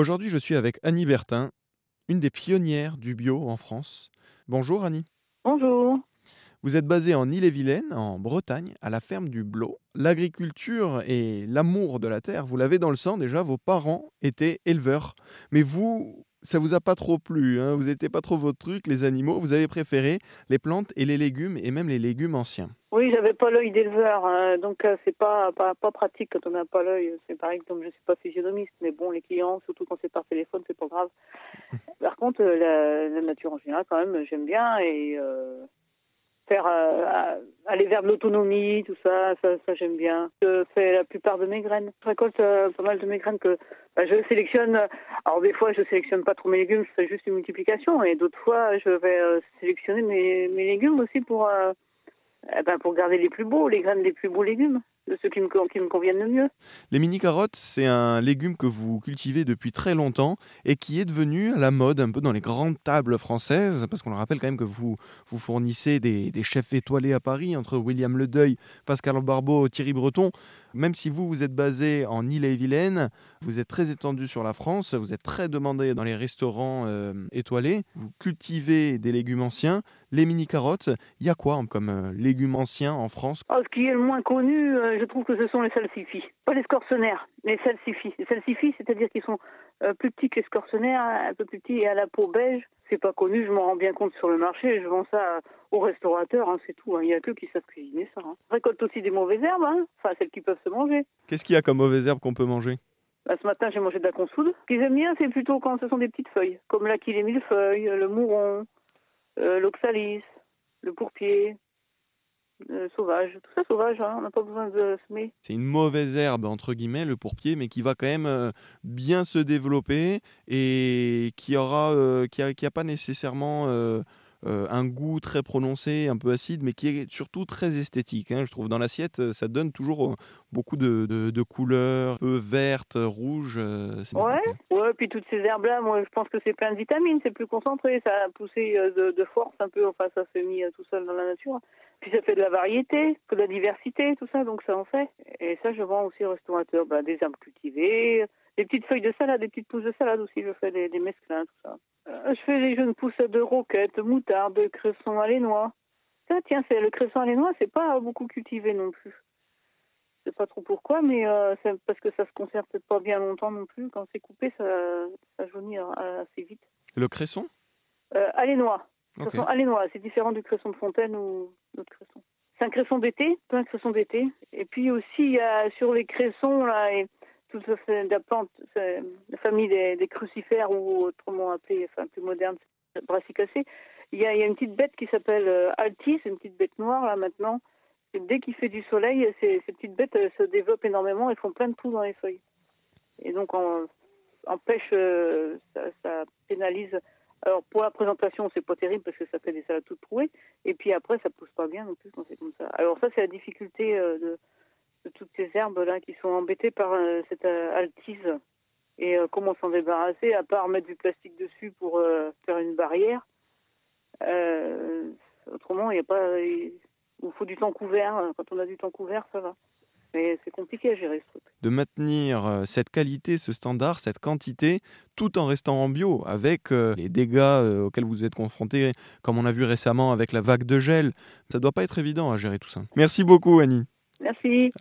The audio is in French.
Aujourd'hui, je suis avec Annie Bertin, une des pionnières du bio en France. Bonjour Annie. Bonjour. Vous êtes basée en Ille-et-Vilaine, en Bretagne, à la ferme du Blot. L'agriculture et l'amour de la terre, vous l'avez dans le sang déjà, vos parents étaient éleveurs. Mais vous, ça vous a pas trop plu, hein vous n'étiez pas trop votre truc, les animaux, vous avez préféré les plantes et les légumes, et même les légumes anciens. Oui, j'avais pas l'œil d'éleveur, hein, donc euh, c'est pas, pas, pas pratique quand on n'a pas l'œil. C'est pareil comme je suis pas physionomiste, mais bon, les clients, surtout quand c'est par téléphone, c'est pas grave. Par contre, euh, la, la, nature en général, quand même, j'aime bien et euh, faire euh, aller vers de l'autonomie, tout ça, ça, ça j'aime bien. Je fais la plupart de mes graines. Je récolte euh, pas mal de mes graines que bah, je sélectionne. Alors des fois, je sélectionne pas trop mes légumes, fais juste une multiplication, et d'autres fois, je vais euh, sélectionner mes, mes légumes aussi pour eh ben, pour garder les plus beaux, les graines des plus beaux légumes de ceux qui me, qui me conviennent le mieux. Les mini-carottes, c'est un légume que vous cultivez depuis très longtemps et qui est devenu à la mode un peu dans les grandes tables françaises, parce qu'on le rappelle quand même que vous, vous fournissez des, des chefs étoilés à Paris, entre William Ledeuil, Pascal Barbeau, Thierry Breton. Même si vous, vous êtes basé en Ille-et-Vilaine, vous êtes très étendu sur la France, vous êtes très demandé dans les restaurants euh, étoilés, vous cultivez des légumes anciens, les mini-carottes, il y a quoi comme euh, légumes anciens en France? Oh, Ce qui est le moins connu, euh, je trouve que ce sont les salsifis. Pas les scortionnaires, les salsifis. Les salsifis, c'est-à-dire qu'ils sont euh, plus petits que les scortionnaires, un peu plus petits et à la peau beige. C'est pas connu, je m'en rends bien compte sur le marché. Je vends ça aux restaurateurs, hein, c'est tout. Hein. Il n'y a que qui savent cuisiner ça. Hein. Je récolte aussi des mauvaises herbes, hein. enfin celles qui peuvent se manger. Qu'est-ce qu'il y a comme mauvaises herbes qu'on peut manger? Bah, ce matin, j'ai mangé de la consoude. Ce que j'aime bien, c'est plutôt quand ce sont des petites feuilles, comme et millefeuille, le mouron, euh, l'oxalis, le pourpier, euh, sauvage, tout ça sauvage, hein, on n'a pas besoin de semer. C'est une mauvaise herbe, entre guillemets, le pourpier, mais qui va quand même euh, bien se développer et qui aura, euh, qui qui a pas nécessairement euh, euh, un goût très prononcé, un peu acide, mais qui est surtout très esthétique. Hein, je trouve dans l'assiette, ça donne toujours beaucoup de, de, de couleurs, un peu vertes, rouges. ouais, ouais, puis toutes ces herbes-là, moi je pense que c'est plein de vitamines, c'est plus concentré, ça a poussé de, de force un peu, enfin ça s'est mis tout seul dans la nature. Puis ça fait de la variété, de la diversité, tout ça, donc ça en fait. Et ça, je vends aussi aux restaurateurs. Bah, des herbes cultivées, des petites feuilles de salade, des petites pousses de salade aussi, je fais des, des mesclins, tout ça. Euh, je fais des jeunes pousses de roquettes, de moutarde, de cresson alénois. Ça, tiens, c'est le cresson alénois, c'est pas beaucoup cultivé non plus. Je sais pas trop pourquoi, mais euh, c'est parce que ça se conserve peut-être pas bien longtemps non plus. Quand c'est coupé, ça, ça jaunit assez vite. Le cresson? Euh, Alénois. Okay. Cresson alénois, c'est différent du cresson de fontaine ou d'autres cressons. C'est un cresson d'été, plein de cressons d'été. Et puis aussi, il y a sur les cressons, là, et toute la plante, la famille des, crucifères, ou autrement appelée, enfin plus moderne, brassicacée, il y, a, une petite bête qui s'appelle euh, Altis, une petite bête noire, là, maintenant. Et dès qu'il fait du soleil, ces, petites bêtes se développent énormément et font plein de poux dans les feuilles. Et donc, en, en pêche, euh, ça, ça pénalise alors pour la présentation, c'est pas terrible parce que ça fait des salades toutes trouées. Et puis après, ça pousse pas bien non plus quand c'est comme ça. Alors ça, c'est la difficulté euh, de, de, toutes ces herbes là qui sont embêtées par euh, cette euh, altise. Et comment s'en débarrasser à part mettre du plastique dessus pour faire une barrière. autrement, il n'y a pas. Il faut du temps couvert. Quand on a du temps couvert, ça va. Mais c'est compliqué à gérer ce truc. De maintenir euh, cette qualité, ce standard, cette quantité, tout en restant en bio, avec euh, les dégâts euh, auxquels vous êtes confrontés, comme on a vu récemment avec la vague de gel. Ça ne doit pas être évident à gérer tout ça. Merci beaucoup, Annie. Merci.